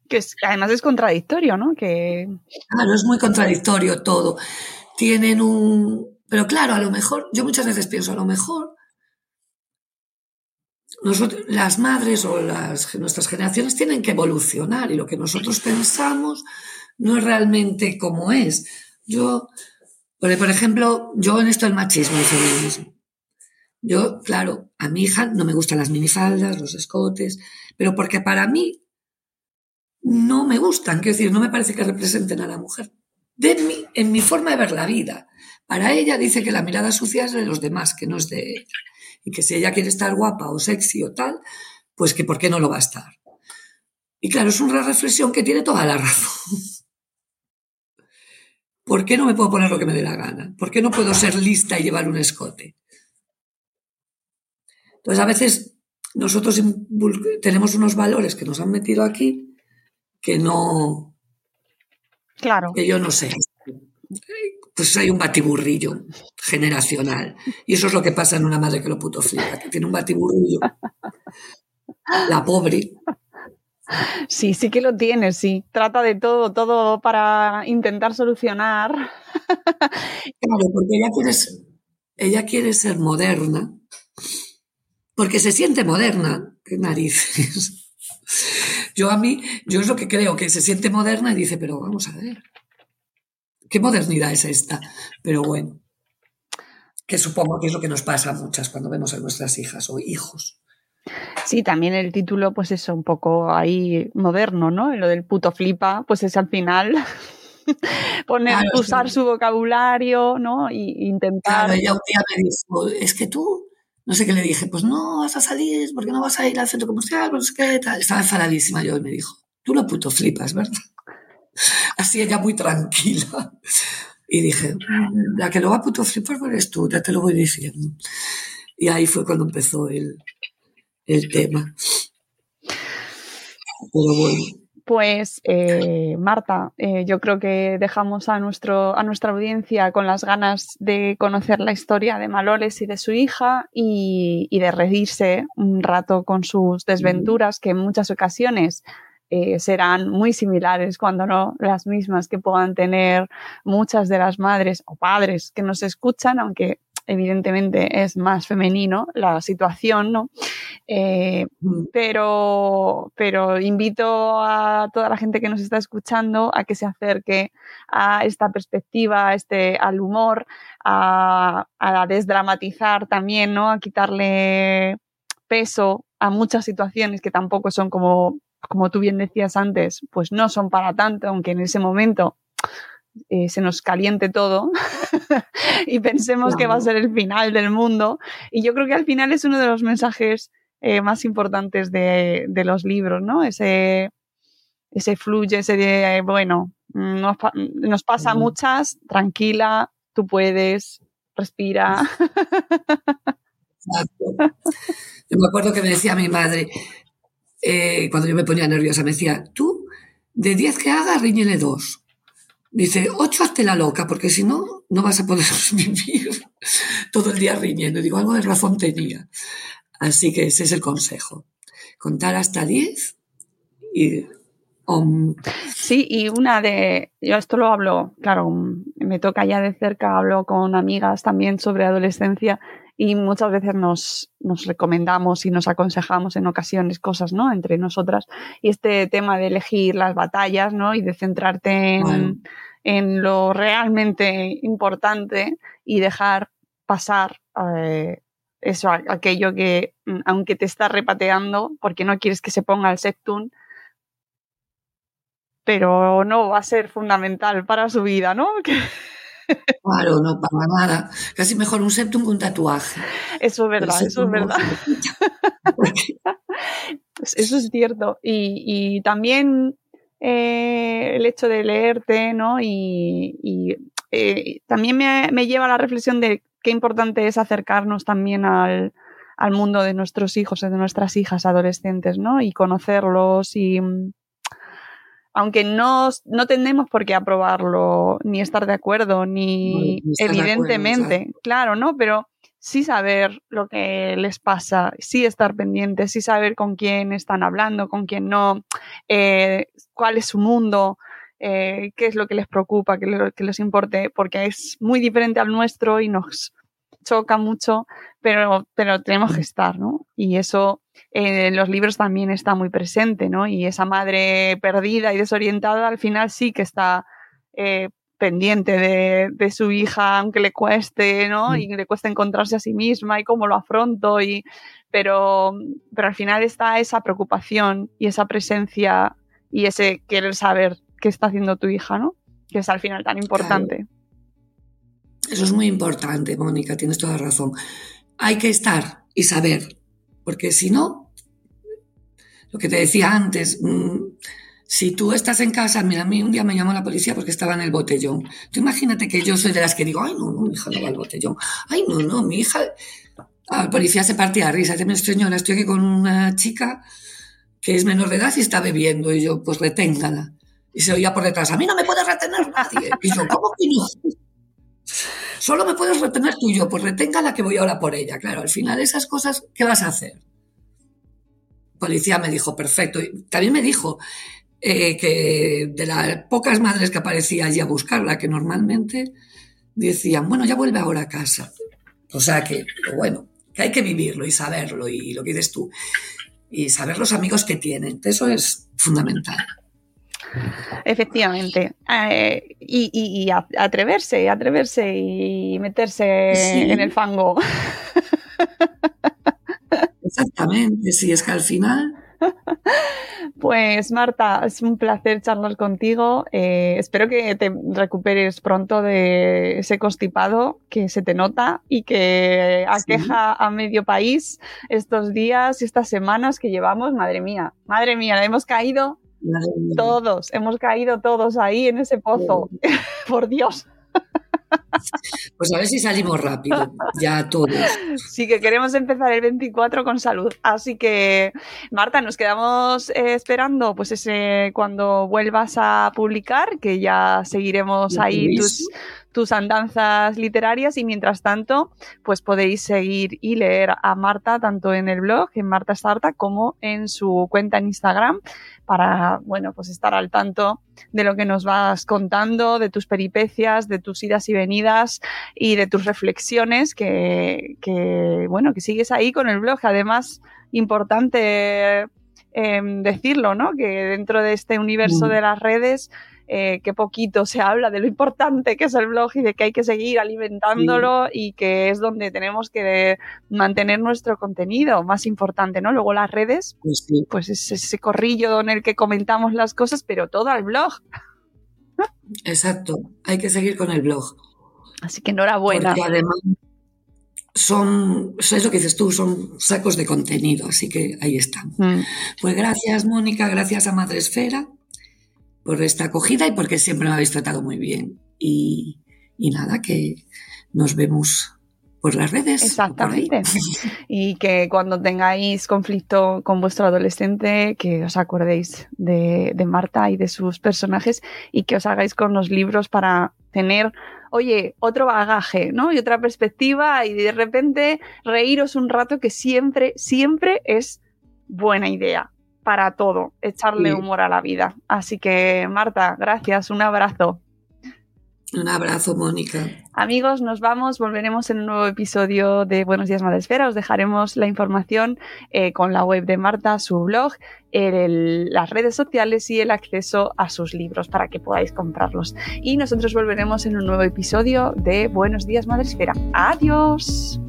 Que es- además es contradictorio, ¿no? Que Claro, es muy contradictorio todo. Tienen un... Pero claro, a lo mejor, yo muchas veces pienso, a lo mejor nosotros, las madres o las, nuestras generaciones tienen que evolucionar y lo que nosotros pensamos no es realmente como es. Yo, por ejemplo, yo en esto del machismo y feminismo. Yo, claro, a mi hija no me gustan las minifaldas, los escotes, pero porque para mí no me gustan, quiero decir, no me parece que representen a la mujer. En mi forma de ver la vida. Para ella dice que la mirada sucia es de los demás, que no es de ella. Y que si ella quiere estar guapa o sexy o tal, pues que por qué no lo va a estar. Y claro, es una reflexión que tiene toda la razón. ¿Por qué no me puedo poner lo que me dé la gana? ¿Por qué no puedo ser lista y llevar un escote? Entonces, a veces nosotros tenemos unos valores que nos han metido aquí que no, Claro. que yo no sé. Pues hay un batiburrillo generacional. Y eso es lo que pasa en una madre que lo puto flipa, que tiene un batiburrillo. La pobre. Sí, sí que lo tiene, sí. Trata de todo, todo para intentar solucionar. Claro, porque ella quiere, ser, ella quiere ser moderna, porque se siente moderna. Qué narices. Yo a mí, yo es lo que creo, que se siente moderna y dice, pero vamos a ver, ¿qué modernidad es esta? Pero bueno, que supongo que es lo que nos pasa a muchas cuando vemos a nuestras hijas o hijos. Sí, también el título, pues eso, un poco ahí moderno, ¿no? Lo del puto flipa, pues es al final poner, Claro, sí. usar su vocabulario, ¿no? Y intentar. Claro, ella un día me dijo, es que tú, no sé qué le dije, pues no vas a salir, porque no vas a ir al centro comercial, pues qué tal. Estaba enfadadísima yo y me dijo, tú lo puto flipas, ¿verdad? Así ella muy tranquila. Y dije, "Mm, la que lo va a puto flipar eres tú, ya te lo voy diciendo. Y ahí fue cuando empezó el, el tema. Pero bueno. Pues eh, Marta, eh, yo creo que dejamos a, nuestro, a nuestra audiencia con las ganas de conocer la historia de Maloles y de su hija y, y de reírse un rato con sus desventuras que en muchas ocasiones eh, serán muy similares, cuando no las mismas que puedan tener muchas de las madres o padres que nos escuchan, aunque evidentemente es más femenino la situación, ¿no? Eh, pero, pero invito a toda la gente que nos está escuchando a que se acerque a esta perspectiva, a este, al humor, a, a desdramatizar también, ¿no? A quitarle peso a muchas situaciones que tampoco son como como tú bien decías antes, pues no son para tanto, aunque en ese momento eh, se nos caliente todo y pensemos que va a ser el final del mundo. Y yo creo que al final es uno de los mensajes eh, más importantes de, de, los libros, ¿no? Ese, ese fluye, ese de, bueno, nos, nos pasa muchas, tranquila, tú puedes, respira. Exacto. Yo me acuerdo que me decía mi madre, eh, cuando yo me ponía nerviosa, me decía, tú, de 10 que hagas, riñele dos. Dice, 8 hazte la loca, porque si no, no vas a poder vivir todo el día riñendo. Digo, algo de razón tenía. Así que ese es el consejo. Contar hasta 10 y... Um, sí, y una de... Yo esto lo hablo, claro, me toca ya de cerca, hablo con amigas también sobre adolescencia y muchas veces nos, nos, recomendamos y nos aconsejamos en ocasiones cosas, ¿no? Entre nosotras. Y este tema de elegir las batallas, ¿no? Y de centrarte en, bueno. en lo realmente importante y dejar pasar eh, eso, aquello que, mm, aunque te está repateando, porque no quieres que se ponga el septum, pero no va a ser fundamental para su vida, ¿no? Claro, no para nada. Casi mejor un septum que un tatuaje. Eso es verdad, eso es verdad. eso es cierto. Y, y también eh, el hecho de leerte, ¿no? Y, y eh, también me, me, lleva a la reflexión de qué importante es acercarnos también al, al mundo de nuestros hijos, de nuestras hijas adolescentes, ¿no? Y conocerlos y aunque no, no tenemos por qué aprobarlo, ni estar de acuerdo, ni, no, evidentemente, acuerdo, claro, ¿no? Pero sí saber lo que les pasa, sí estar pendientes, sí saber con quién están hablando, con quién no, eh, cuál es su mundo, eh, qué es lo que les preocupa, qué, lo, que les importe, porque es muy diferente al nuestro y nos choca mucho, pero, pero tenemos que estar, ¿no? Y eso eh, en los libros también está muy presente, ¿no? Y esa madre perdida y desorientada al final sí que está eh, pendiente de, de, su hija, aunque le cueste, ¿no? Y le cuesta encontrarse a sí misma y cómo lo afronto, y, pero, pero al final está esa preocupación y esa presencia y ese querer saber qué está haciendo tu hija, ¿no? Que es al final tan importante. Claro. Eso es muy importante, Mónica, tienes toda razón. Hay que estar y saber, porque si no, lo que te decía antes, mmm, si tú estás en casa, mira, a mí un día me llamó la policía porque estaba en el botellón. Tú imagínate que yo soy de las que digo, ay, no, no, mi hija no va al botellón. Ay, no, no, mi hija... Ah, la policía se partía a risa. Dice, señora, estoy aquí con una chica que es menor de edad y está bebiendo. Y yo, pues reténgala. Y se oía por detrás, a mí no me puede retener nadie. Y yo, ¿cómo que no? Solo me puedes retener tú y yo, pues reténgala que voy ahora por ella. Claro, al final esas cosas, ¿qué vas a hacer? Policía me dijo, perfecto. Y también me dijo eh, que de las pocas madres que aparecía allí a buscarla, que normalmente decían, bueno, ya vuelve ahora a casa. O sea que, bueno, que hay que vivirlo y saberlo y lo que dices tú. Y saber los amigos que tienen. Eso es fundamental. Efectivamente. Eh, y, y, y, atreverse, atreverse y meterse sí. en el fango. Exactamente, sí, es que al final. Pues Marta, es un placer charlar contigo. Eh, espero que te recuperes pronto de ese constipado que se te nota y que aqueja sí. a medio país estos días y estas semanas que llevamos. Madre mía, madre mía, hemos caído todos, hemos caído todos ahí en ese pozo. Por Dios. Pues a ver si salimos rápido, ya todos. Sí, que queremos empezar el 24 con salud. Así que, Marta, nos quedamos eh, esperando pues ese cuando vuelvas a publicar, que ya seguiremos ahí tus, tus andanzas literarias y mientras tanto, pues podéis seguir y leer a Marta tanto en el blog, en Marta Starta, como en su cuenta en Instagram para, bueno, pues estar al tanto de lo que nos vas contando, de tus peripecias, de tus idas y venidas y de tus reflexiones que, que, bueno, que sigues ahí con el blog. Además, importante eh, decirlo, ¿no? Que dentro de este universo de las redes, eh, que poquito se habla de lo importante que es el blog y de que hay que seguir alimentándolo y que es donde tenemos que mantener nuestro contenido más importante, ¿no? Luego las redes, Pues sí, pues es ese corrillo en el que comentamos las cosas, pero todo al blog. exacto. Hay que seguir con el blog. Así que enhorabuena. Porque además son, es lo que dices tú, son sacos de contenido, así que ahí están. Mm. Pues gracias, Mónica, gracias a Madre Esfera por esta acogida y porque siempre me habéis tratado muy bien. Y, y nada, que nos vemos por las redes. Exactamente. Y que cuando tengáis conflicto con vuestro adolescente, que os acordéis de, de Marta y de sus personajes y que os hagáis con los libros para tener, oye, otro bagaje, ¿no? Y otra perspectiva y de repente reíros un rato que siempre, siempre es buena idea para todo, echarle Sí. humor a la vida. Así que, Marta, gracias, un abrazo. Un abrazo, Mónica. Amigos, nos vamos. Volveremos en un nuevo episodio de Buenos Días Madresfera. Os dejaremos la información eh, con la web de Marta, su blog, el- las redes sociales y el acceso a sus libros para que podáis comprarlos. Y nosotros volveremos en un nuevo episodio de Buenos Días Madresfera. Adiós.